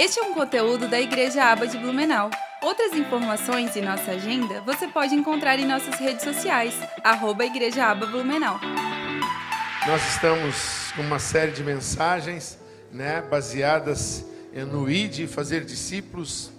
Este é um conteúdo da Igreja Aba de Blumenau. Outras informações e nossa agenda você pode encontrar em nossas redes sociais, arroba Igreja Aba Blumenau. Nós estamos com uma série de mensagens né, baseadas no ID, fazer discípulos,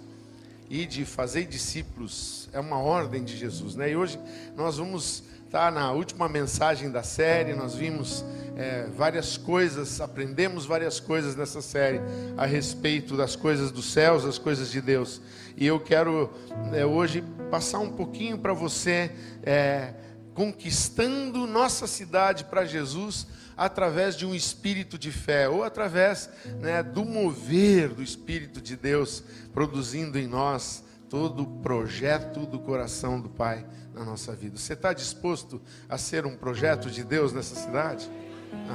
ID, fazer discípulos, é uma ordem de Jesus. Né? E hoje nós vamos estar na última mensagem da série, nós vimos é, várias coisas, aprendemos várias coisas nessa série a respeito das coisas dos céus, das coisas de Deus. E eu quero é, hoje passar um pouquinho para você, é, conquistando nossa cidade para Jesus através de um espírito de fé, ou através né, do mover do Espírito de Deus produzindo em nós todo o projeto do coração do Pai na nossa vida. Você está disposto a ser um projeto de Deus nessa cidade?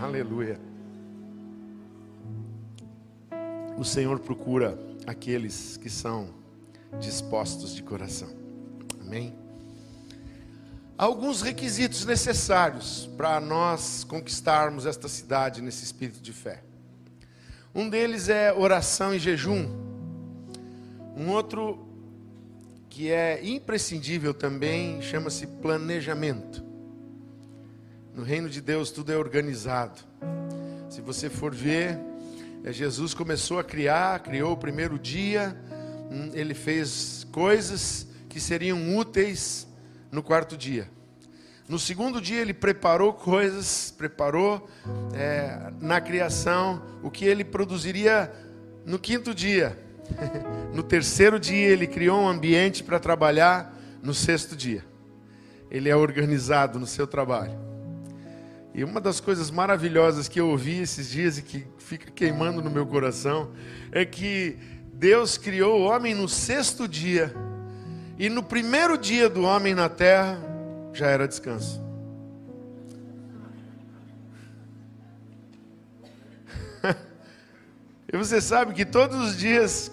Aleluia. O Senhor procura aqueles que são dispostos de coração. Amém? alguns requisitos necessários para nós conquistarmos esta cidade nesse espírito de fé. Um deles é oração e jejum. Um outro que é imprescindível também chama-se planejamento. No reino de Deus tudo é organizado. Se você for ver, é, Jesus começou a criar, criou o primeiro dia, hum, ele fez coisas que seriam úteis no quarto dia. No segundo dia ele preparou coisas, preparou é, na criação o que ele produziria no quinto dia. no terceiro dia ele criou um ambiente para trabalhar no sexto dia. Ele é organizado no seu trabalho. E uma das coisas maravilhosas que eu ouvi esses dias e que fica queimando no meu coração é que Deus criou o homem no sexto dia. E no primeiro dia do homem na terra, já era descanso. E você sabe que todos os dias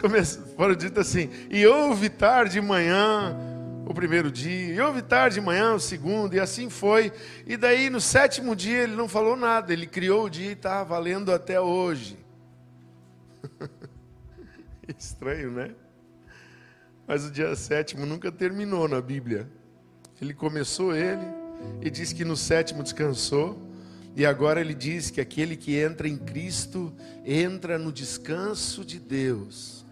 foram ditos assim: e houve tarde de manhã o primeiro dia, e houve tarde de manhã o segundo, e assim foi. E daí no sétimo dia ele não falou nada, ele criou o dia e está valendo até hoje. Estranho, né? Mas o dia sétimo nunca terminou na Bíblia. Ele começou ele e diz que no sétimo descansou. E agora ele diz que aquele que entra em Cristo entra no descanso de Deus.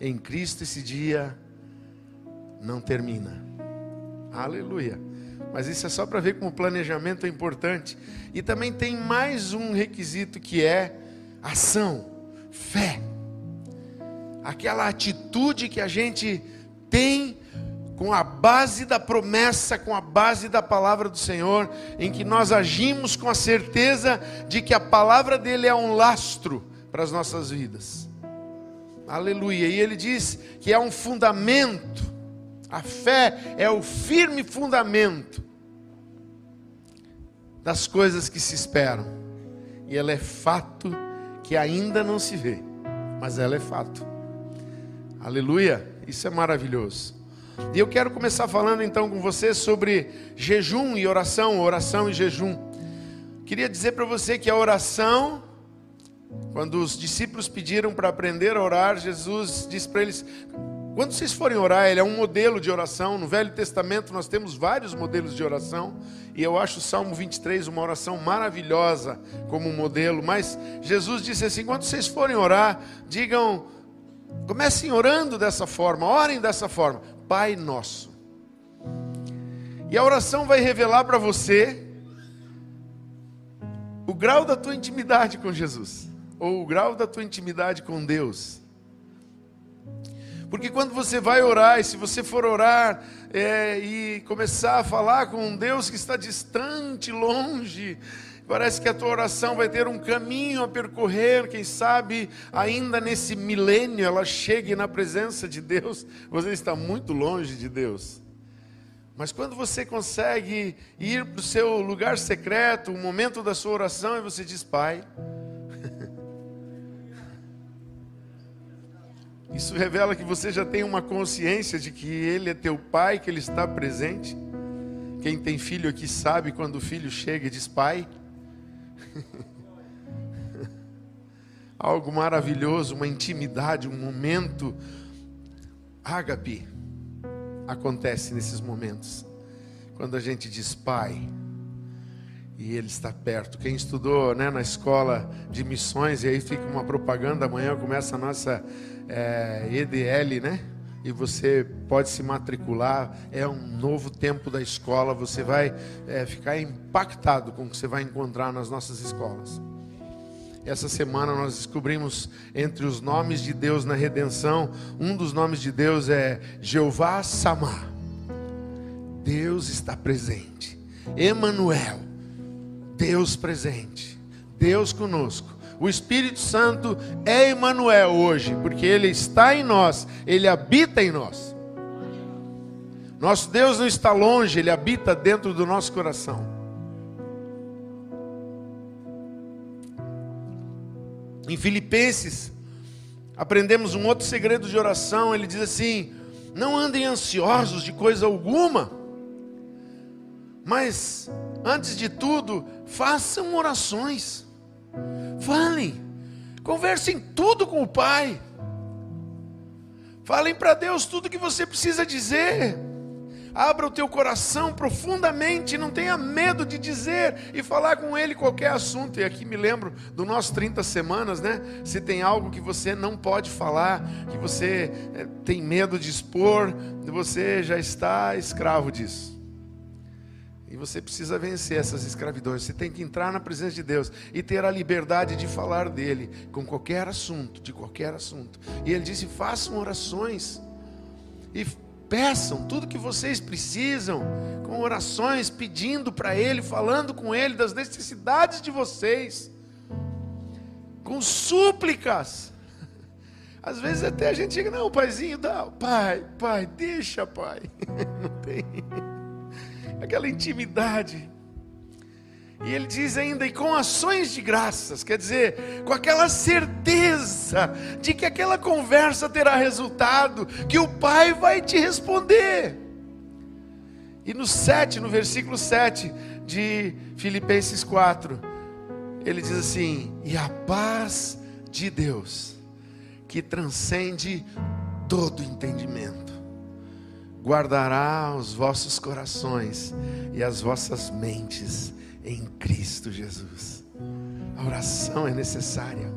Em Cristo esse dia não termina. Aleluia. Mas isso é só para ver como o planejamento é importante. E também tem mais um requisito que é ação, fé. Aquela atitude que a gente tem base da promessa, com a base da palavra do Senhor, em que nós agimos com a certeza de que a palavra dele é um lastro para as nossas vidas. Aleluia. E ele diz que é um fundamento, a fé é o firme fundamento das coisas que se esperam, e ela é fato que ainda não se vê, mas ela é fato. Aleluia. Isso é maravilhoso. E eu quero começar falando então com você sobre jejum e oração, oração e jejum. Queria dizer para você que a oração, quando os discípulos pediram para aprender a orar, Jesus disse para eles: quando vocês forem orar, ele é um modelo de oração. No Velho Testamento nós temos vários modelos de oração. E eu acho o Salmo 23 uma oração maravilhosa como modelo. Mas Jesus disse assim: quando vocês forem orar, digam Comecem orando dessa forma, orem dessa forma. Pai nosso. E a oração vai revelar para você o grau da tua intimidade com Jesus, ou o grau da tua intimidade com Deus. Porque quando você vai orar, e se você for orar é, e começar a falar com um Deus que está distante, longe, Parece que a tua oração vai ter um caminho a percorrer, quem sabe ainda nesse milênio ela chegue na presença de Deus. Você está muito longe de Deus. Mas quando você consegue ir para o seu lugar secreto, o momento da sua oração, e você diz, Pai, isso revela que você já tem uma consciência de que Ele é teu Pai, que Ele está presente. Quem tem filho aqui sabe quando o filho chega e diz, Pai. algo maravilhoso, uma intimidade, um momento ágape acontece nesses momentos. Quando a gente diz Pai, e Ele está perto. Quem estudou né, na escola de missões, e aí fica uma propaganda, amanhã começa a nossa é, EDL, né? E você pode se matricular, é um novo tempo da escola, você vai é, ficar impactado com o que você vai encontrar nas nossas escolas. Essa semana nós descobrimos entre os nomes de Deus na redenção, um dos nomes de Deus é Jeová Samá. Deus está presente. Emanuel, Deus presente. Deus conosco. O Espírito Santo é Emanuel hoje, porque ele está em nós, ele habita em nós. Nosso Deus não está longe, ele habita dentro do nosso coração. Em Filipenses, aprendemos um outro segredo de oração. Ele diz assim: Não andem ansiosos de coisa alguma, mas, antes de tudo, façam orações. Falem, conversem tudo com o Pai. Falem para Deus tudo que você precisa dizer. Abra o teu coração profundamente, não tenha medo de dizer e falar com ele qualquer assunto. E aqui me lembro do nosso 30 semanas, né? Se tem algo que você não pode falar, que você é, tem medo de expor, você já está escravo disso. E você precisa vencer essas escravidões. Você tem que entrar na presença de Deus e ter a liberdade de falar dele com qualquer assunto, de qualquer assunto. E ele disse: façam orações. E Peçam tudo que vocês precisam, com orações, pedindo para Ele, falando com Ele das necessidades de vocês, com súplicas. Às vezes até a gente chega, não, paizinho, dá, pai, pai, deixa, pai. Não tem aquela intimidade. E ele diz ainda, e com ações de graças, quer dizer, com aquela certeza de que aquela conversa terá resultado, que o Pai vai te responder. E no 7, no versículo 7 de Filipenses 4, ele diz assim: E a paz de Deus, que transcende todo entendimento, guardará os vossos corações e as vossas mentes em Cristo Jesus. A oração é necessária.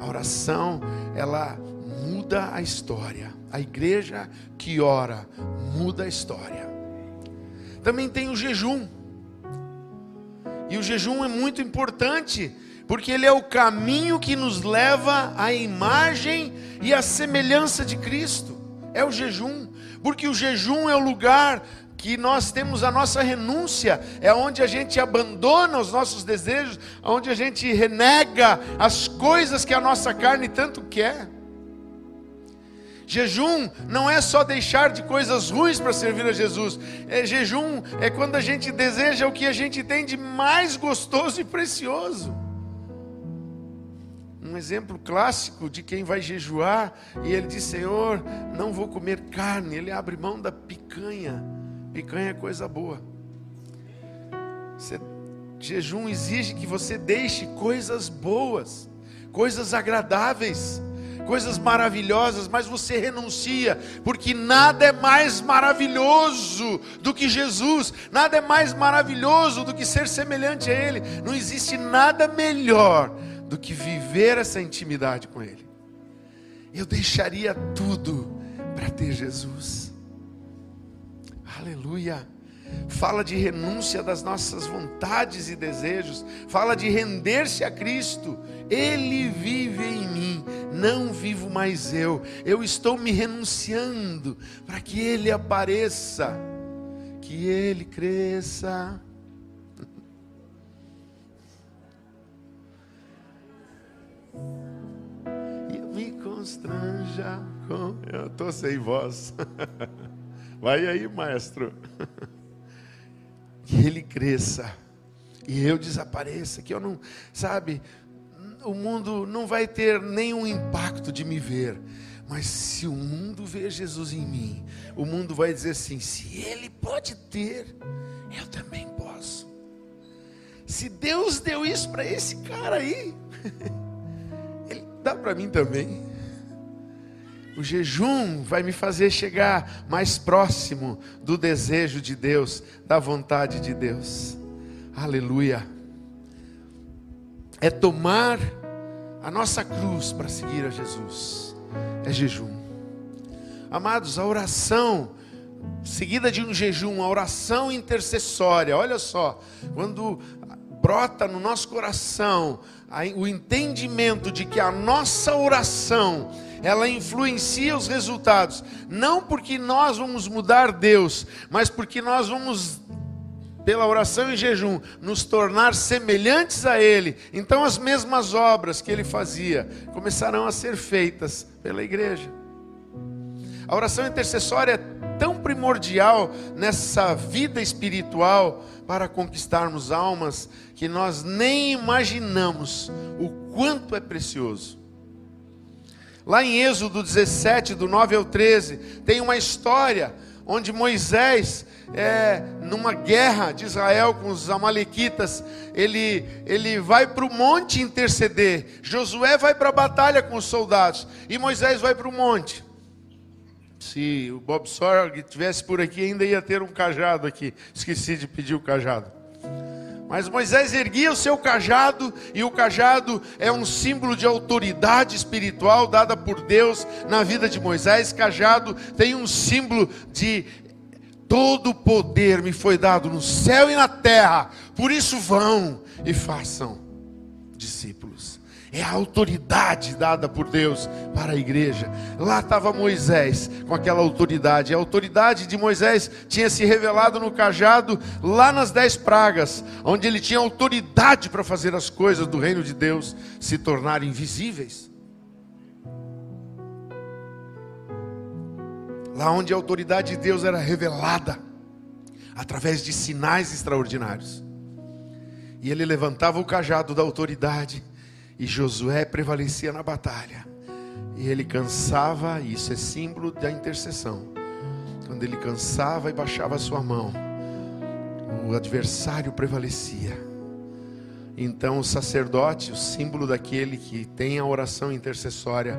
A oração, ela muda a história. A igreja que ora muda a história. Também tem o jejum. E o jejum é muito importante, porque ele é o caminho que nos leva à imagem e à semelhança de Cristo. É o jejum, porque o jejum é o lugar que nós temos a nossa renúncia, é onde a gente abandona os nossos desejos, onde a gente renega as coisas que a nossa carne tanto quer. Jejum não é só deixar de coisas ruins para servir a Jesus. É, jejum é quando a gente deseja o que a gente tem de mais gostoso e precioso. Um exemplo clássico de quem vai jejuar e ele diz: Senhor, não vou comer carne. Ele abre mão da picanha Picanha é coisa boa. Você, jejum exige que você deixe coisas boas, coisas agradáveis, coisas maravilhosas, mas você renuncia, porque nada é mais maravilhoso do que Jesus, nada é mais maravilhoso do que ser semelhante a Ele. Não existe nada melhor do que viver essa intimidade com Ele. Eu deixaria tudo para ter Jesus. Aleluia. Fala de renúncia das nossas vontades e desejos. Fala de render-se a Cristo. Ele vive em mim, não vivo mais eu. Eu estou me renunciando para que Ele apareça, que Ele cresça. E me constranja com. Eu estou sem voz. Vai aí, maestro. Que ele cresça e eu desapareça, que eu não, sabe, o mundo não vai ter nenhum impacto de me ver. Mas se o mundo ver Jesus em mim, o mundo vai dizer assim: se ele pode ter, eu também posso. Se Deus deu isso para esse cara aí, dá para mim também. O jejum vai me fazer chegar mais próximo do desejo de Deus, da vontade de Deus. Aleluia. É tomar a nossa cruz para seguir a Jesus. É jejum. Amados, a oração seguida de um jejum, a oração intercessória. Olha só, quando brota no nosso coração o entendimento de que a nossa oração ela influencia os resultados, não porque nós vamos mudar Deus, mas porque nós vamos pela oração e jejum, nos tornar semelhantes a Ele, então as mesmas obras que Ele fazia começarão a ser feitas pela igreja. A oração intercessória é tão primordial nessa vida espiritual para conquistarmos almas que nós nem imaginamos o quanto é precioso. Lá em Êxodo 17, do 9 ao 13, tem uma história onde Moisés, é, numa guerra de Israel com os Amalequitas, ele, ele vai para o monte interceder. Josué vai para a batalha com os soldados e Moisés vai para o monte. Se o Bob Sorg tivesse por aqui, ainda ia ter um cajado aqui. Esqueci de pedir o cajado. Mas Moisés erguia o seu cajado, e o cajado é um símbolo de autoridade espiritual dada por Deus na vida de Moisés. Cajado tem um símbolo de todo o poder me foi dado no céu e na terra, por isso vão e façam discípulos é a autoridade dada por Deus para a igreja. Lá estava Moisés com aquela autoridade. A autoridade de Moisés tinha se revelado no cajado lá nas dez pragas, onde ele tinha autoridade para fazer as coisas do reino de Deus se tornarem visíveis. Lá onde a autoridade de Deus era revelada através de sinais extraordinários. E ele levantava o cajado da autoridade e Josué prevalecia na batalha. E ele cansava, isso é símbolo da intercessão. Quando ele cansava e baixava a sua mão, o adversário prevalecia. Então o sacerdote, o símbolo daquele que tem a oração intercessória,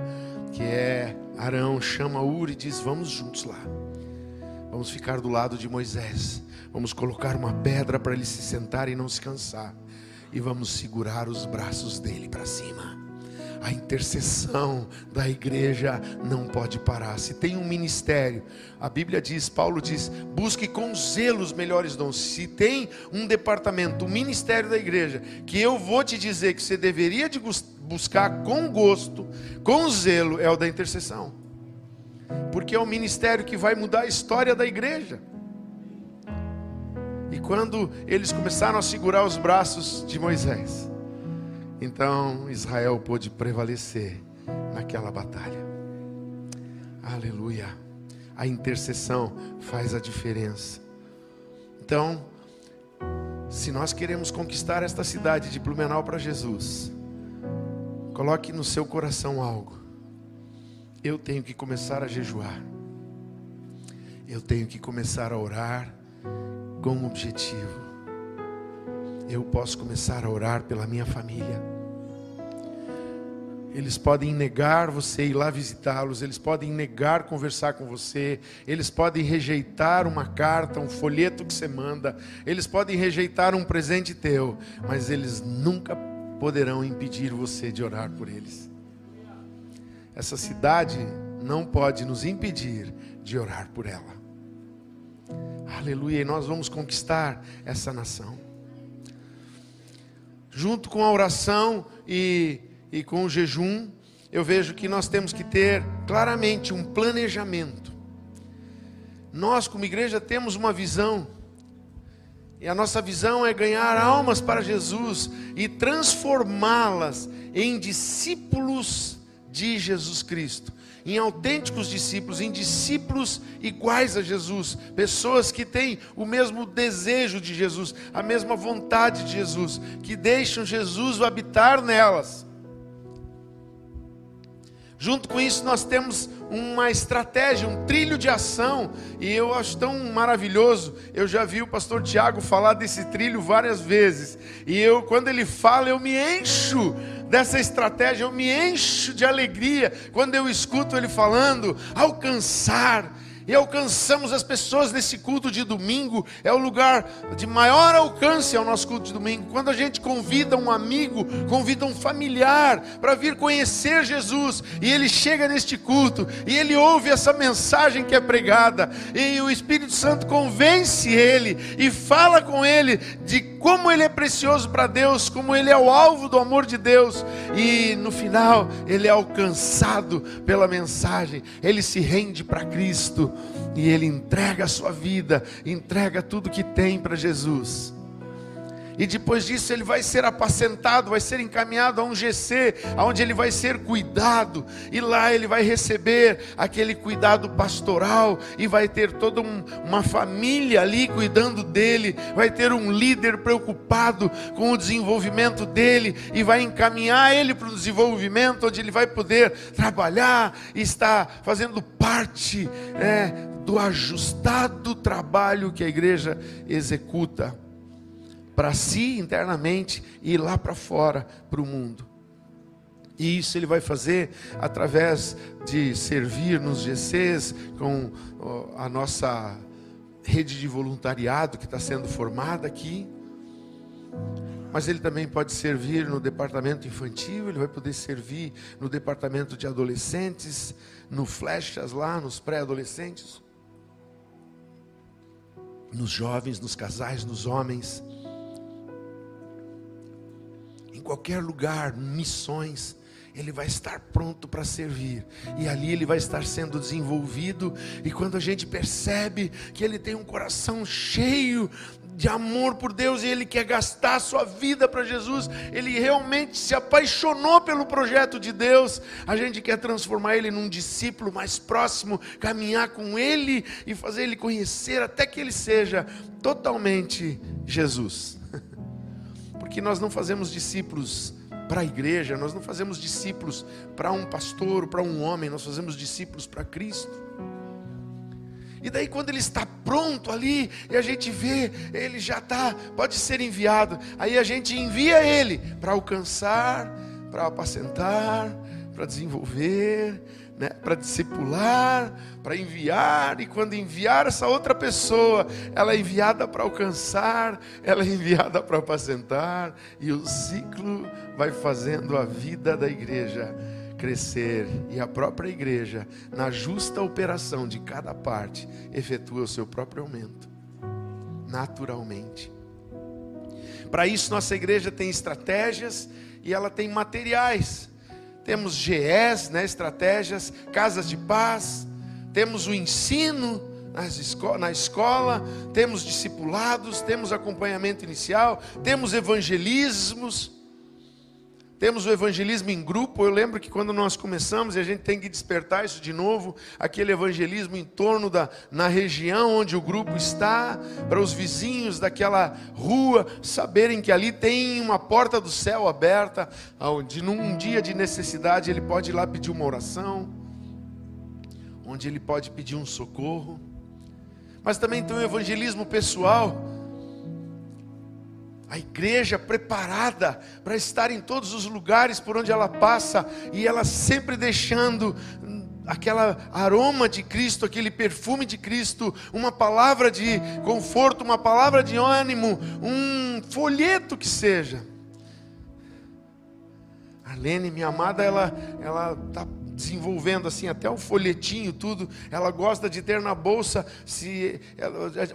que é Arão, chama Uri e diz: Vamos juntos lá. Vamos ficar do lado de Moisés. Vamos colocar uma pedra para ele se sentar e não se cansar e vamos segurar os braços dele para cima. A intercessão da igreja não pode parar. Se tem um ministério, a Bíblia diz, Paulo diz, busque com zelo os melhores dons. Se tem um departamento, um ministério da igreja, que eu vou te dizer que você deveria de buscar com gosto, com zelo, é o da intercessão. Porque é o ministério que vai mudar a história da igreja. E quando eles começaram a segurar os braços de Moisés, então Israel pôde prevalecer naquela batalha. Aleluia. A intercessão faz a diferença. Então, se nós queremos conquistar esta cidade de Blumenau para Jesus, coloque no seu coração algo. Eu tenho que começar a jejuar. Eu tenho que começar a orar com um objetivo. Eu posso começar a orar pela minha família. Eles podem negar você ir lá visitá-los, eles podem negar conversar com você, eles podem rejeitar uma carta, um folheto que você manda, eles podem rejeitar um presente teu, mas eles nunca poderão impedir você de orar por eles. Essa cidade não pode nos impedir de orar por ela. Aleluia. E nós vamos conquistar essa nação. Junto com a oração e, e com o jejum, eu vejo que nós temos que ter claramente um planejamento. Nós, como igreja, temos uma visão. E a nossa visão é ganhar almas para Jesus e transformá-las em discípulos de Jesus Cristo em autênticos discípulos, em discípulos iguais a Jesus, pessoas que têm o mesmo desejo de Jesus, a mesma vontade de Jesus, que deixam Jesus habitar nelas. Junto com isso, nós temos uma estratégia, um trilho de ação, e eu acho tão maravilhoso. Eu já vi o pastor Tiago falar desse trilho várias vezes, e eu, quando ele fala, eu me encho dessa estratégia, eu me encho de alegria quando eu escuto ele falando alcançar e alcançamos as pessoas nesse culto de domingo. É o lugar de maior alcance ao nosso culto de domingo. Quando a gente convida um amigo, convida um familiar para vir conhecer Jesus, e ele chega neste culto e ele ouve essa mensagem que é pregada, e o Espírito Santo convence ele e fala com ele de como ele é precioso para Deus, como ele é o alvo do amor de Deus, e no final ele é alcançado pela mensagem, ele se rende para Cristo e ele entrega a sua vida, entrega tudo que tem para Jesus. E depois disso ele vai ser apacentado, vai ser encaminhado a um GC, onde ele vai ser cuidado, e lá ele vai receber aquele cuidado pastoral, e vai ter toda um, uma família ali cuidando dele, vai ter um líder preocupado com o desenvolvimento dele, e vai encaminhar ele para o desenvolvimento, onde ele vai poder trabalhar e estar fazendo parte é, do ajustado trabalho que a igreja executa para si internamente e lá para fora, para o mundo. E isso ele vai fazer através de servir nos GCs, com a nossa rede de voluntariado que está sendo formada aqui. Mas ele também pode servir no departamento infantil, ele vai poder servir no departamento de adolescentes, no Flechas lá, nos pré-adolescentes, nos jovens, nos casais, nos homens qualquer lugar, missões, ele vai estar pronto para servir, e ali ele vai estar sendo desenvolvido. E quando a gente percebe que ele tem um coração cheio de amor por Deus e ele quer gastar a sua vida para Jesus, ele realmente se apaixonou pelo projeto de Deus. A gente quer transformar ele num discípulo mais próximo, caminhar com ele e fazer ele conhecer até que ele seja totalmente Jesus porque nós não fazemos discípulos para a igreja, nós não fazemos discípulos para um pastor, para um homem, nós fazemos discípulos para Cristo. E daí, quando ele está pronto ali, e a gente vê, ele já está, pode ser enviado, aí a gente envia ele para alcançar, para apacentar, para desenvolver, né, para discipular, para enviar, e quando enviar essa outra pessoa, ela é enviada para alcançar, ela é enviada para apacentar, e o ciclo vai fazendo a vida da igreja crescer, e a própria igreja, na justa operação de cada parte, efetua o seu próprio aumento, naturalmente. Para isso, nossa igreja tem estratégias e ela tem materiais temos GEs, né, estratégias, casas de paz, temos o ensino esco na escola, temos discipulados, temos acompanhamento inicial, temos evangelismos. Temos o evangelismo em grupo. Eu lembro que quando nós começamos, e a gente tem que despertar isso de novo, aquele evangelismo em torno da na região onde o grupo está, para os vizinhos daquela rua saberem que ali tem uma porta do céu aberta, onde num dia de necessidade ele pode ir lá pedir uma oração, onde ele pode pedir um socorro. Mas também tem o evangelismo pessoal a igreja preparada para estar em todos os lugares por onde ela passa e ela sempre deixando aquela aroma de Cristo, aquele perfume de Cristo, uma palavra de conforto, uma palavra de ânimo, um folheto que seja. Arlene, minha amada, ela ela está desenvolvendo assim até o folhetinho, tudo. Ela gosta de ter na bolsa. Se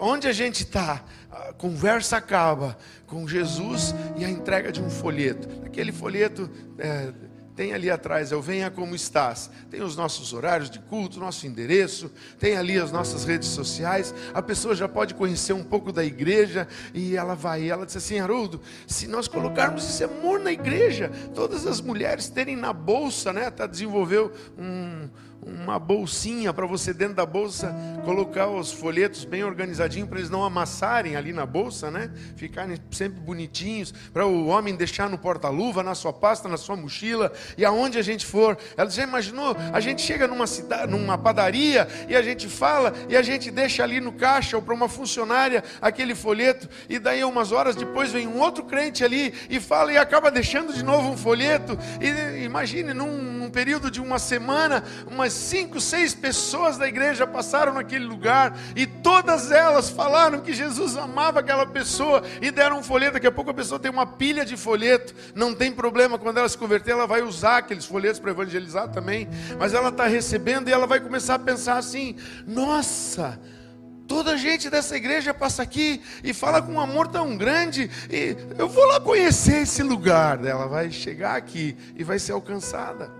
onde a gente está, a conversa acaba com Jesus e a entrega de um folheto. Aquele folheto é, tem ali atrás, eu venha como estás. Tem os nossos horários de culto, nosso endereço, tem ali as nossas redes sociais. A pessoa já pode conhecer um pouco da igreja e ela vai. ela diz assim: Haroldo, se nós colocarmos esse amor na igreja, todas as mulheres terem na bolsa, né? Tá, desenvolveu um, uma bolsinha para você dentro da bolsa colocar os folhetos bem organizadinho para eles não amassarem ali na bolsa, né? Ficarem sempre bonitinhos, para o homem deixar no porta-luva, na sua pasta, na sua mochila e aonde a gente for. Ela já imaginou? A gente chega numa cidade, numa padaria e a gente fala e a gente deixa ali no caixa ou para uma funcionária aquele folheto e daí umas horas depois vem um outro crente ali e fala e acaba deixando de novo um folheto. E imagine num, num período de uma semana, cinco, seis pessoas da igreja passaram naquele lugar e todas elas falaram que Jesus amava aquela pessoa e deram um folheto. Daqui a pouco a pessoa tem uma pilha de folheto, não tem problema, quando ela se converter, ela vai usar aqueles folhetos para evangelizar também, mas ela está recebendo e ela vai começar a pensar assim: nossa. Toda a gente dessa igreja passa aqui e fala com um amor tão grande, e eu vou lá conhecer esse lugar. Ela vai chegar aqui e vai ser alcançada.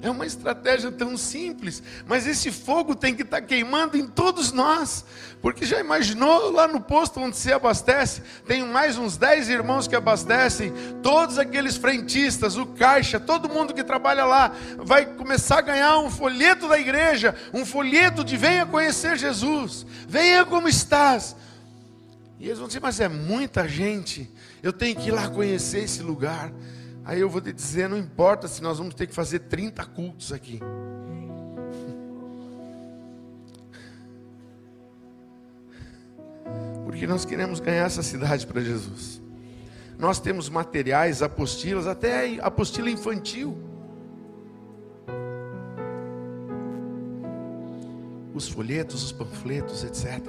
É uma estratégia tão simples, mas esse fogo tem que estar tá queimando em todos nós, porque já imaginou lá no posto onde se abastece? Tem mais uns 10 irmãos que abastecem, todos aqueles frentistas, o caixa, todo mundo que trabalha lá, vai começar a ganhar um folheto da igreja, um folheto de venha conhecer Jesus, venha como estás. E eles vão dizer, mas é muita gente, eu tenho que ir lá conhecer esse lugar. Aí eu vou te dizer, não importa se nós vamos ter que fazer 30 cultos aqui. Porque nós queremos ganhar essa cidade para Jesus. Nós temos materiais, apostilas, até apostila infantil. Os folhetos, os panfletos, etc.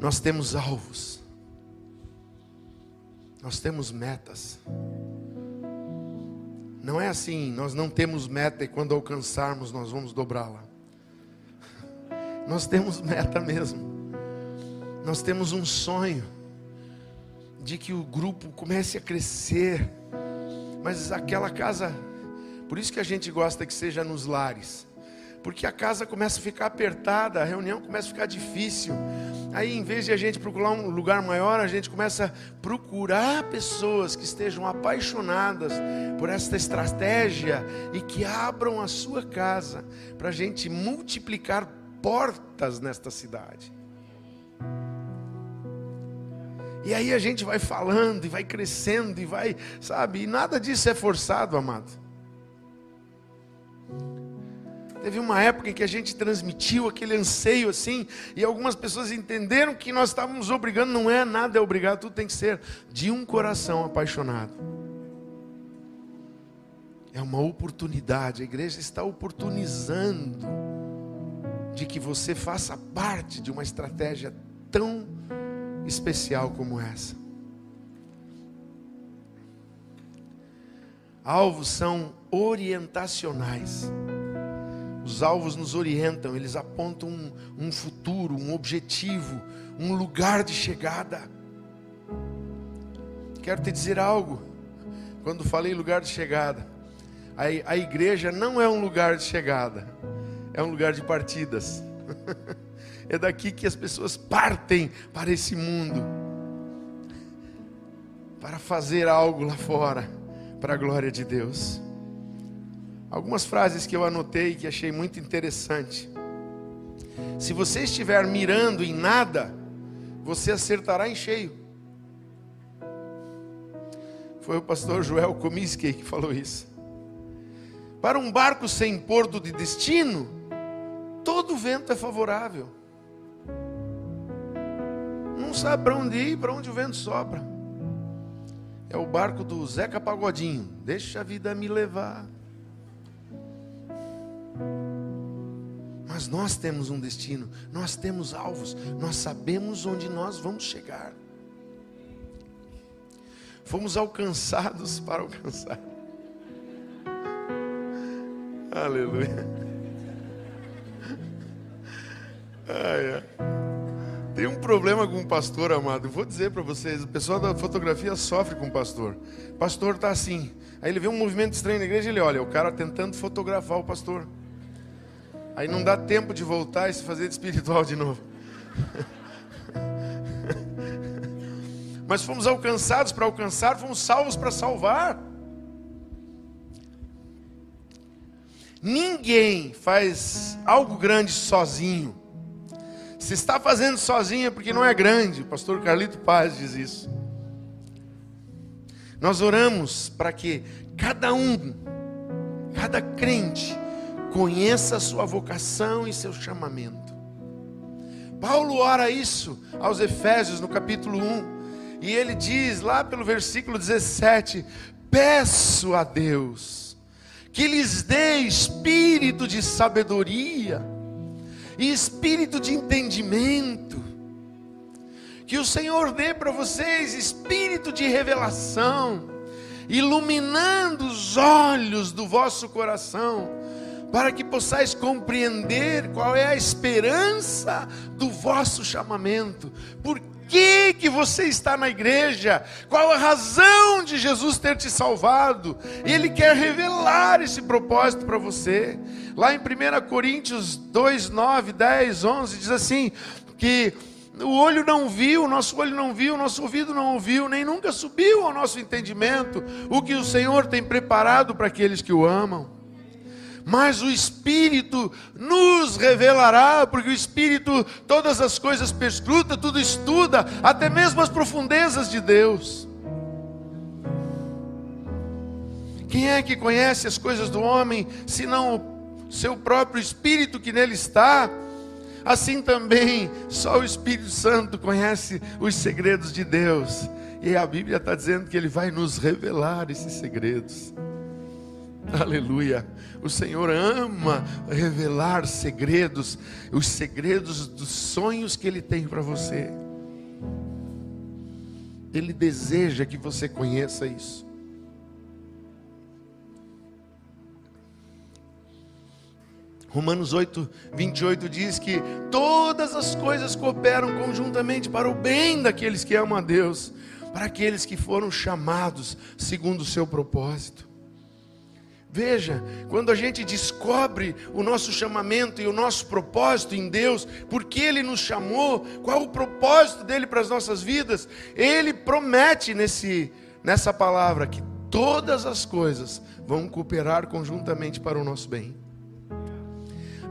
Nós temos alvos. Nós temos metas. Não é assim, nós não temos meta e quando alcançarmos nós vamos dobrá-la. Nós temos meta mesmo. Nós temos um sonho de que o grupo comece a crescer. Mas aquela casa, por isso que a gente gosta que seja nos lares. Porque a casa começa a ficar apertada, a reunião começa a ficar difícil. Aí, em vez de a gente procurar um lugar maior, a gente começa a procurar pessoas que estejam apaixonadas por esta estratégia e que abram a sua casa para a gente multiplicar portas nesta cidade. E aí a gente vai falando e vai crescendo e vai, sabe, e nada disso é forçado, amado. Teve uma época em que a gente transmitiu aquele anseio assim, e algumas pessoas entenderam que nós estávamos obrigando, não é nada é obrigado, tudo tem que ser de um coração apaixonado. É uma oportunidade, a igreja está oportunizando de que você faça parte de uma estratégia tão especial como essa. Alvos são orientacionais. Os alvos nos orientam, eles apontam um, um futuro, um objetivo, um lugar de chegada. Quero te dizer algo. Quando falei lugar de chegada, a, a igreja não é um lugar de chegada, é um lugar de partidas. é daqui que as pessoas partem para esse mundo, para fazer algo lá fora, para a glória de Deus. Algumas frases que eu anotei que achei muito interessante. Se você estiver mirando em nada, você acertará em cheio. Foi o pastor Joel Comiskey que falou isso. Para um barco sem porto de destino, todo vento é favorável. Não sabe para onde ir, para onde o vento sopra. É o barco do Zeca Pagodinho. Deixa a vida me levar. Mas nós temos um destino, nós temos alvos, nós sabemos onde nós vamos chegar. Fomos alcançados para alcançar. Aleluia. Ai, ai. Tem um problema com o pastor, amado. Vou dizer para vocês: o pessoal da fotografia sofre com o pastor. O pastor está assim. Aí ele vê um movimento estranho na igreja ele olha, o cara tentando fotografar o pastor. Aí não dá tempo de voltar e se fazer de espiritual de novo. Mas fomos alcançados para alcançar, fomos salvos para salvar. Ninguém faz algo grande sozinho. Se está fazendo sozinho é porque não é grande. O pastor Carlito Paz diz isso. Nós oramos para que cada um, cada crente, conheça a sua vocação e seu chamamento. Paulo ora isso aos Efésios no capítulo 1. E ele diz lá pelo versículo 17: Peço a Deus que lhes dê espírito de sabedoria e espírito de entendimento. Que o Senhor dê para vocês espírito de revelação, iluminando os olhos do vosso coração, para que possais compreender qual é a esperança do vosso chamamento. Por que, que você está na igreja? Qual a razão de Jesus ter te salvado? E Ele quer revelar esse propósito para você. Lá em 1 Coríntios 2, 9, 10, 11, diz assim: que o olho não viu, nosso olho não viu, nosso ouvido não ouviu, nem nunca subiu ao nosso entendimento o que o Senhor tem preparado para aqueles que o amam mas o Espírito nos revelará, porque o Espírito todas as coisas perscruta, tudo estuda, até mesmo as profundezas de Deus. Quem é que conhece as coisas do homem, senão o seu próprio Espírito que nele está? Assim também, só o Espírito Santo conhece os segredos de Deus. E a Bíblia está dizendo que Ele vai nos revelar esses segredos. Aleluia. O Senhor ama revelar segredos, os segredos dos sonhos que Ele tem para você. Ele deseja que você conheça isso. Romanos 8, 28 diz que todas as coisas cooperam conjuntamente para o bem daqueles que amam a Deus, para aqueles que foram chamados segundo o seu propósito. Veja, quando a gente descobre o nosso chamamento e o nosso propósito em Deus, por que Ele nos chamou, qual o propósito dele para as nossas vidas, Ele promete nesse, nessa palavra que todas as coisas vão cooperar conjuntamente para o nosso bem.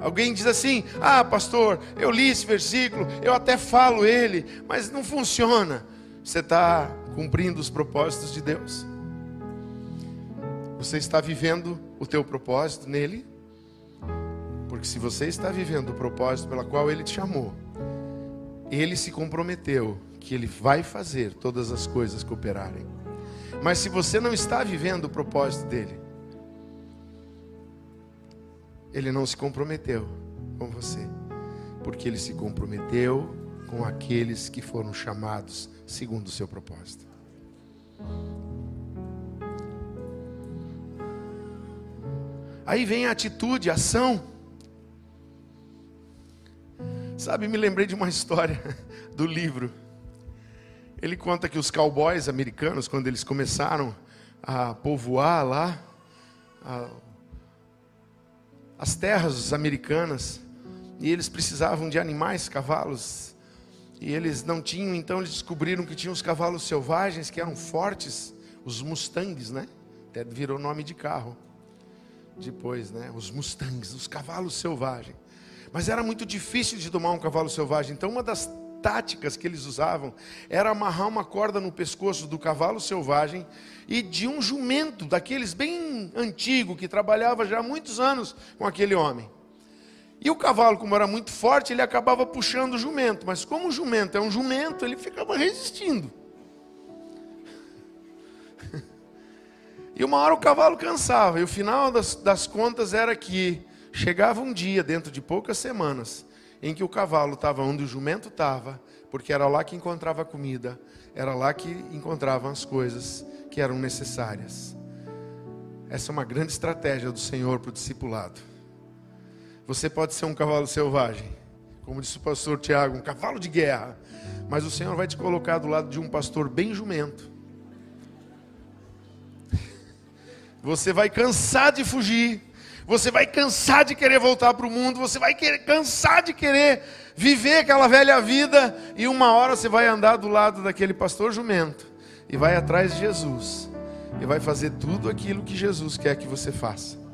Alguém diz assim: Ah, pastor, eu li esse versículo, eu até falo ele, mas não funciona. Você está cumprindo os propósitos de Deus? Você está vivendo o teu propósito nele? Porque se você está vivendo o propósito pela qual ele te chamou, ele se comprometeu que ele vai fazer todas as coisas cooperarem. Mas se você não está vivendo o propósito dele, ele não se comprometeu com você, porque ele se comprometeu com aqueles que foram chamados segundo o seu propósito. Aí vem a atitude, a ação. Sabe, me lembrei de uma história do livro. Ele conta que os cowboys americanos, quando eles começaram a povoar lá, a, as terras americanas, e eles precisavam de animais, cavalos, e eles não tinham, então eles descobriram que tinham os cavalos selvagens que eram fortes, os mustangs, né? Até virou nome de carro depois, né? Os mustangs, os cavalos selvagens. Mas era muito difícil de domar um cavalo selvagem. Então, uma das táticas que eles usavam era amarrar uma corda no pescoço do cavalo selvagem e de um jumento, daqueles bem antigo, que trabalhava já há muitos anos com aquele homem. E o cavalo, como era muito forte, ele acabava puxando o jumento. Mas como o jumento é um jumento, ele ficava resistindo. E uma hora o cavalo cansava, e o final das, das contas era que chegava um dia, dentro de poucas semanas, em que o cavalo estava onde o jumento estava, porque era lá que encontrava comida, era lá que encontravam as coisas que eram necessárias. Essa é uma grande estratégia do Senhor para o discipulado. Você pode ser um cavalo selvagem, como disse o pastor Tiago, um cavalo de guerra, mas o Senhor vai te colocar do lado de um pastor bem jumento Você vai cansar de fugir. Você vai cansar de querer voltar para o mundo. Você vai querer, cansar de querer viver aquela velha vida. E uma hora você vai andar do lado daquele pastor jumento. E vai atrás de Jesus. E vai fazer tudo aquilo que Jesus quer que você faça.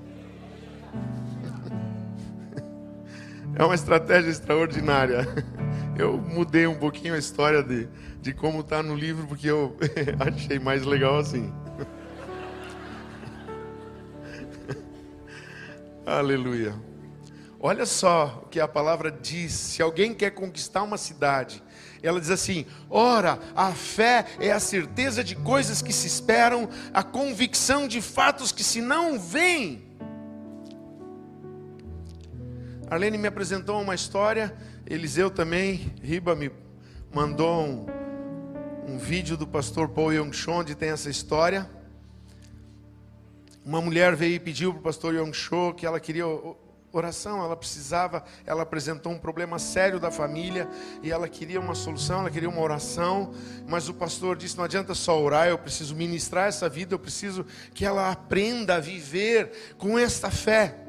É uma estratégia extraordinária. Eu mudei um pouquinho a história de, de como está no livro, porque eu achei mais legal assim. Aleluia. Olha só o que a palavra diz. Se alguém quer conquistar uma cidade, ela diz assim: ora, a fé é a certeza de coisas que se esperam, a convicção de fatos que se não veem. Arlene me apresentou uma história, Eliseu também, Riba me mandou um, um vídeo do pastor Paul Yong-chon, onde tem essa história. Uma mulher veio e pediu para o pastor Yong-chon que ela queria oração, ela precisava, ela apresentou um problema sério da família e ela queria uma solução, ela queria uma oração, mas o pastor disse: não adianta só orar, eu preciso ministrar essa vida, eu preciso que ela aprenda a viver com esta fé.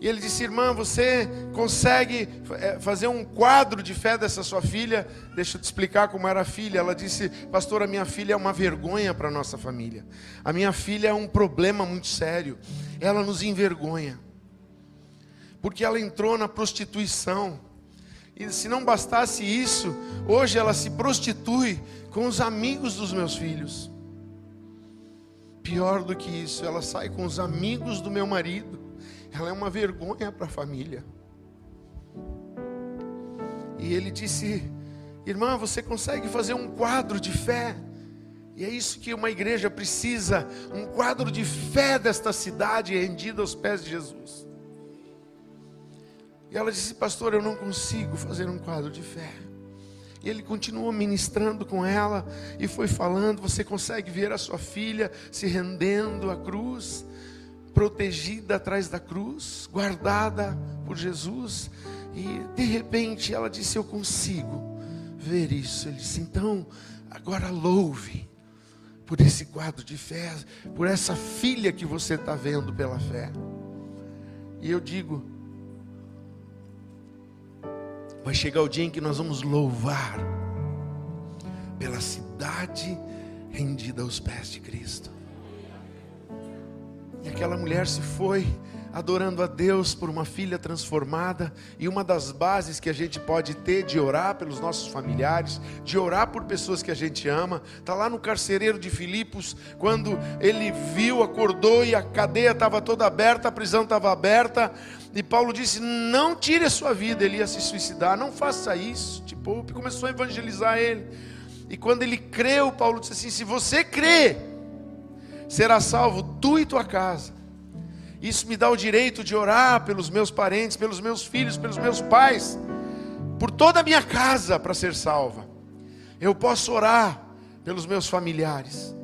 E ele disse: Irmã, você consegue eh, fazer um quadro de fé dessa sua filha? Deixa eu te explicar como era a filha. Ela disse: Pastor, a minha filha é uma vergonha para a nossa família. A minha filha é um problema muito sério. Ela nos envergonha. Porque ela entrou na prostituição. E se não bastasse isso, hoje ela se prostitui com os amigos dos meus filhos. Pior do que isso, ela sai com os amigos do meu marido ela é uma vergonha para a família. E ele disse: Irmã, você consegue fazer um quadro de fé? E é isso que uma igreja precisa: um quadro de fé desta cidade rendida aos pés de Jesus. E ela disse: Pastor, eu não consigo fazer um quadro de fé. E ele continuou ministrando com ela e foi falando: Você consegue ver a sua filha se rendendo à cruz? Protegida atrás da cruz, guardada por Jesus. E de repente ela disse: Eu consigo ver isso. Ele disse: Então, agora louve por esse quadro de fé, por essa filha que você está vendo pela fé. E eu digo: Vai chegar o dia em que nós vamos louvar pela cidade rendida aos pés de Cristo. E aquela mulher se foi adorando a Deus por uma filha transformada, e uma das bases que a gente pode ter de orar pelos nossos familiares, de orar por pessoas que a gente ama, está lá no carcereiro de Filipos, quando ele viu, acordou e a cadeia estava toda aberta, a prisão estava aberta, e Paulo disse: Não tire a sua vida, ele ia se suicidar, não faça isso, tipo, começou a evangelizar ele. E quando ele creu, Paulo disse assim: Se você crê, será salvo tu e tua casa. Isso me dá o direito de orar pelos meus parentes, pelos meus filhos, pelos meus pais, por toda a minha casa para ser salva. Eu posso orar pelos meus familiares.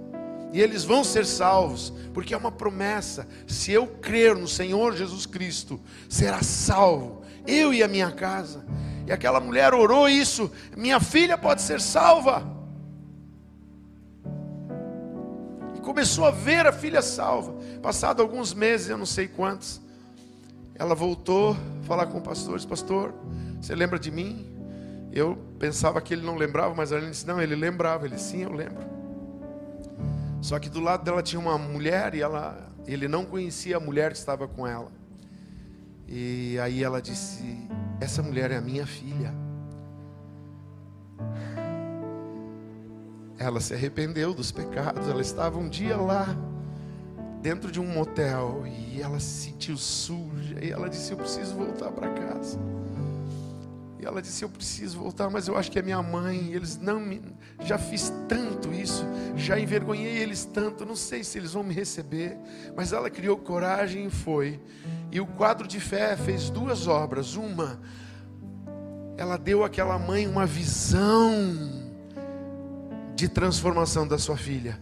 E eles vão ser salvos, porque é uma promessa. Se eu crer no Senhor Jesus Cristo, será salvo, eu e a minha casa. E aquela mulher orou isso: minha filha pode ser salva. Começou a ver a filha salva. Passado alguns meses, eu não sei quantos, ela voltou a falar com o pastor. Disse, pastor, você lembra de mim? Eu pensava que ele não lembrava, mas ele disse, não, ele lembrava. Ele, sim, eu lembro. Só que do lado dela tinha uma mulher e ela, ele não conhecia a mulher que estava com ela. E aí ela disse, essa mulher é a minha filha. Ela se arrependeu dos pecados. Ela estava um dia lá, dentro de um motel, e ela se sentiu suja. E ela disse: Eu preciso voltar para casa. E ela disse: Eu preciso voltar, mas eu acho que é minha mãe. Eles não me. Já fiz tanto isso, já envergonhei eles tanto. Não sei se eles vão me receber. Mas ela criou coragem e foi. E o quadro de fé fez duas obras. Uma, ela deu àquela mãe uma visão de transformação da sua filha.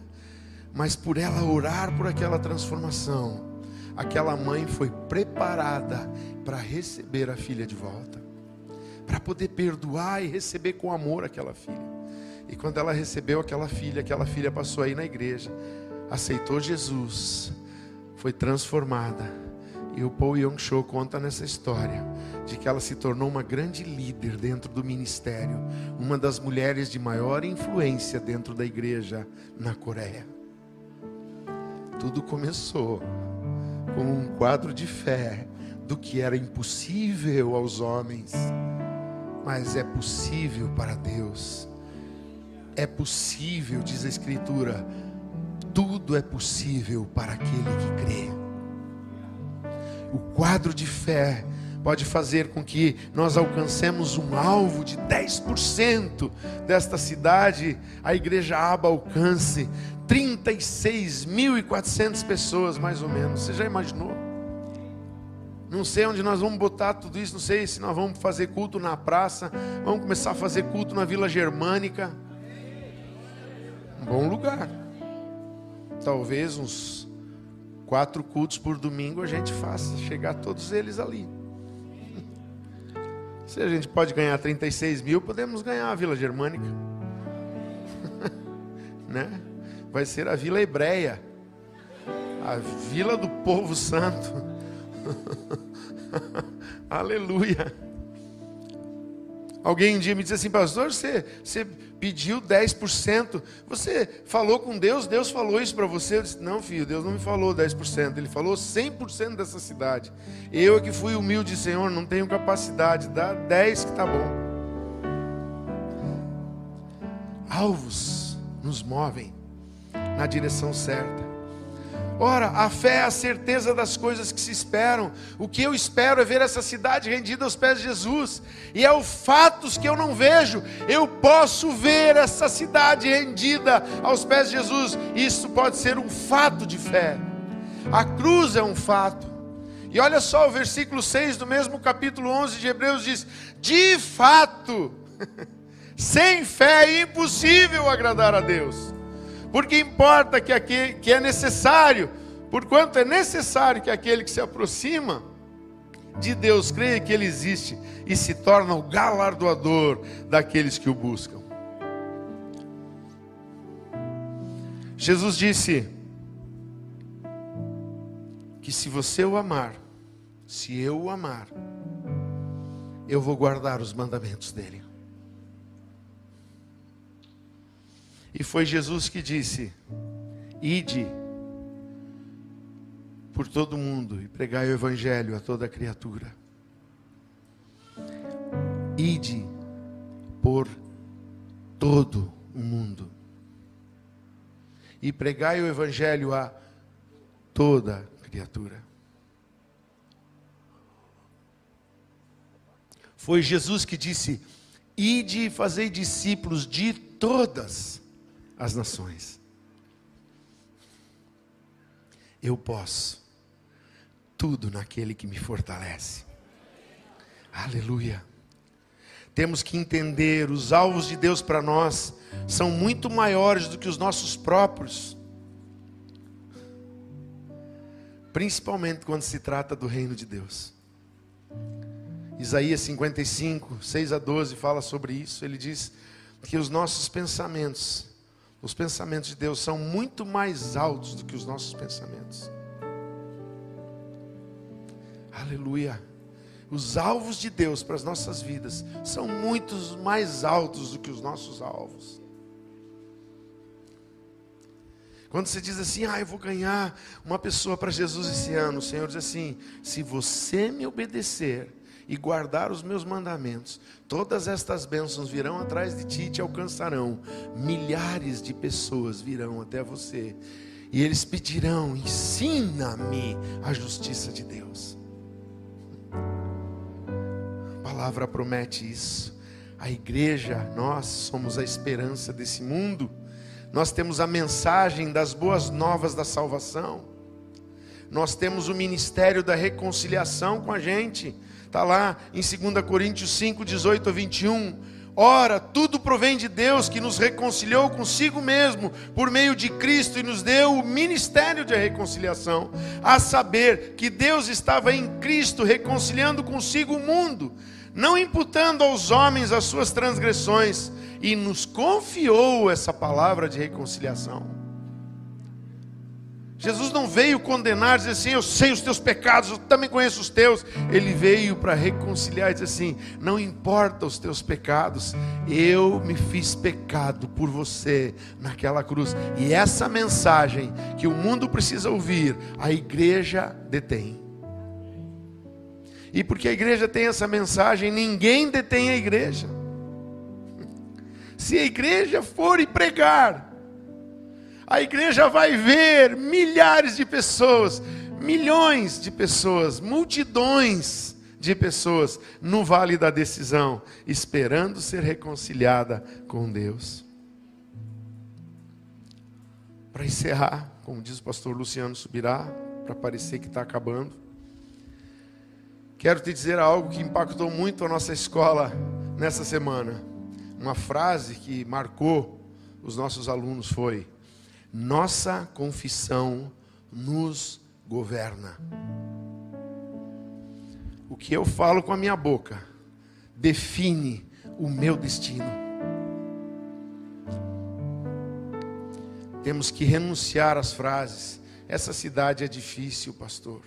Mas por ela orar por aquela transformação, aquela mãe foi preparada para receber a filha de volta, para poder perdoar e receber com amor aquela filha. E quando ela recebeu aquela filha, aquela filha passou aí na igreja, aceitou Jesus, foi transformada e o Paul Yong Cho conta nessa história de que ela se tornou uma grande líder dentro do ministério, uma das mulheres de maior influência dentro da igreja na Coreia. Tudo começou com um quadro de fé do que era impossível aos homens, mas é possível para Deus. É possível, diz a Escritura, tudo é possível para aquele que crê. O quadro de fé pode fazer com que nós alcancemos um alvo de 10% desta cidade, a igreja Aba alcance 36.400 pessoas, mais ou menos. Você já imaginou? Não sei onde nós vamos botar tudo isso, não sei se nós vamos fazer culto na praça, vamos começar a fazer culto na Vila Germânica. Um bom lugar. Talvez uns quatro cultos por domingo a gente faça chegar todos eles ali. Se a gente pode ganhar 36 mil, podemos ganhar a Vila Germânica. né? Vai ser a Vila Hebreia. A Vila do Povo Santo. Aleluia. Alguém um dia me disse assim, pastor, você, você pediu 10%. Você falou com Deus, Deus falou isso para você? Eu disse, não, filho, Deus não me falou 10%, Ele falou 100% dessa cidade. Eu é que fui humilde, Senhor, não tenho capacidade, dá 10 que está bom. Alvos nos movem na direção certa. Ora, a fé é a certeza das coisas que se esperam. O que eu espero é ver essa cidade rendida aos pés de Jesus. E é o fatos que eu não vejo. Eu posso ver essa cidade rendida aos pés de Jesus. Isso pode ser um fato de fé. A cruz é um fato. E olha só o versículo 6 do mesmo capítulo 11 de Hebreus diz: De fato, sem fé é impossível agradar a Deus porque importa que, aquele, que é necessário, porquanto é necessário que aquele que se aproxima de Deus creia que Ele existe e se torna o galardoador daqueles que o buscam. Jesus disse que se você o amar, se eu o amar, eu vou guardar os mandamentos dele. E foi Jesus que disse: Ide por todo mundo e pregai o evangelho a toda criatura. Ide por todo o mundo e pregai o evangelho a toda criatura. Foi Jesus que disse: Ide e fazei discípulos de todas as nações. Eu posso tudo naquele que me fortalece. Aleluia. Temos que entender, os alvos de Deus para nós são muito maiores do que os nossos próprios. Principalmente quando se trata do reino de Deus. Isaías 55, 6 a 12 fala sobre isso. Ele diz que os nossos pensamentos os pensamentos de Deus são muito mais altos do que os nossos pensamentos. Aleluia. Os alvos de Deus para as nossas vidas são muito mais altos do que os nossos alvos. Quando você diz assim, ah, eu vou ganhar uma pessoa para Jesus esse ano, o Senhor diz assim: se você me obedecer, e guardar os meus mandamentos, todas estas bênçãos virão atrás de ti e te alcançarão. Milhares de pessoas virão até você e eles pedirão: ensina-me a justiça de Deus. A palavra promete isso. A igreja, nós somos a esperança desse mundo. Nós temos a mensagem das boas novas da salvação. Nós temos o ministério da reconciliação com a gente. Está lá em 2 Coríntios 5, 18 a 21. Ora, tudo provém de Deus que nos reconciliou consigo mesmo por meio de Cristo e nos deu o ministério de reconciliação, a saber que Deus estava em Cristo reconciliando consigo o mundo, não imputando aos homens as suas transgressões, e nos confiou essa palavra de reconciliação. Jesus não veio condenar, dizer assim, eu sei os teus pecados, eu também conheço os teus. Ele veio para reconciliar e dizer assim: não importa os teus pecados, eu me fiz pecado por você naquela cruz. E essa mensagem que o mundo precisa ouvir, a igreja detém. E porque a igreja tem essa mensagem, ninguém detém a igreja. Se a igreja for e pregar, a igreja vai ver milhares de pessoas, milhões de pessoas, multidões de pessoas no vale da decisão, esperando ser reconciliada com Deus. Para encerrar, como diz o pastor Luciano Subirá, para parecer que está acabando, quero te dizer algo que impactou muito a nossa escola nessa semana. Uma frase que marcou os nossos alunos foi: Nossa confissão nos governa. O que eu falo com a minha boca define o meu destino. Temos que renunciar às frases. Essa cidade é difícil, pastor.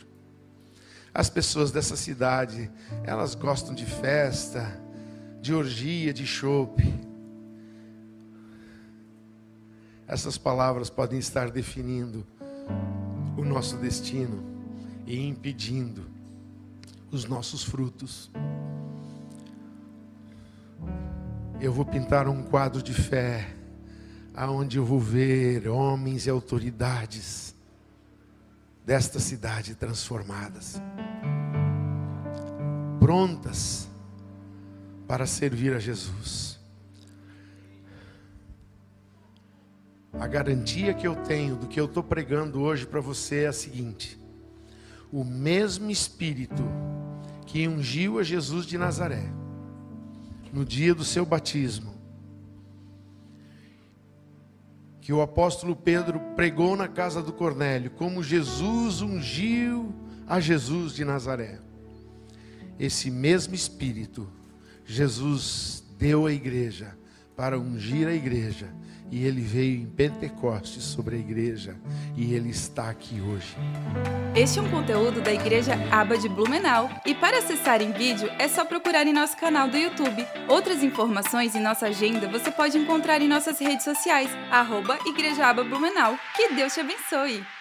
As pessoas dessa cidade, elas gostam de festa, de orgia, de chope. Essas palavras podem estar definindo o nosso destino e impedindo os nossos frutos. Eu vou pintar um quadro de fé aonde eu vou ver homens e autoridades desta cidade transformadas, prontas para servir a Jesus. A garantia que eu tenho do que eu estou pregando hoje para você é a seguinte: o mesmo Espírito que ungiu a Jesus de Nazaré no dia do seu batismo, que o apóstolo Pedro pregou na casa do Cornélio, como Jesus ungiu a Jesus de Nazaré. Esse mesmo Espírito, Jesus deu à igreja para ungir a igreja e ele veio em Pentecostes sobre a igreja e ele está aqui hoje. Este é um conteúdo da Igreja Aba de Blumenau e para acessar em vídeo é só procurar em nosso canal do YouTube. Outras informações e nossa agenda você pode encontrar em nossas redes sociais, arroba Igreja Aba Blumenau. Que Deus te abençoe!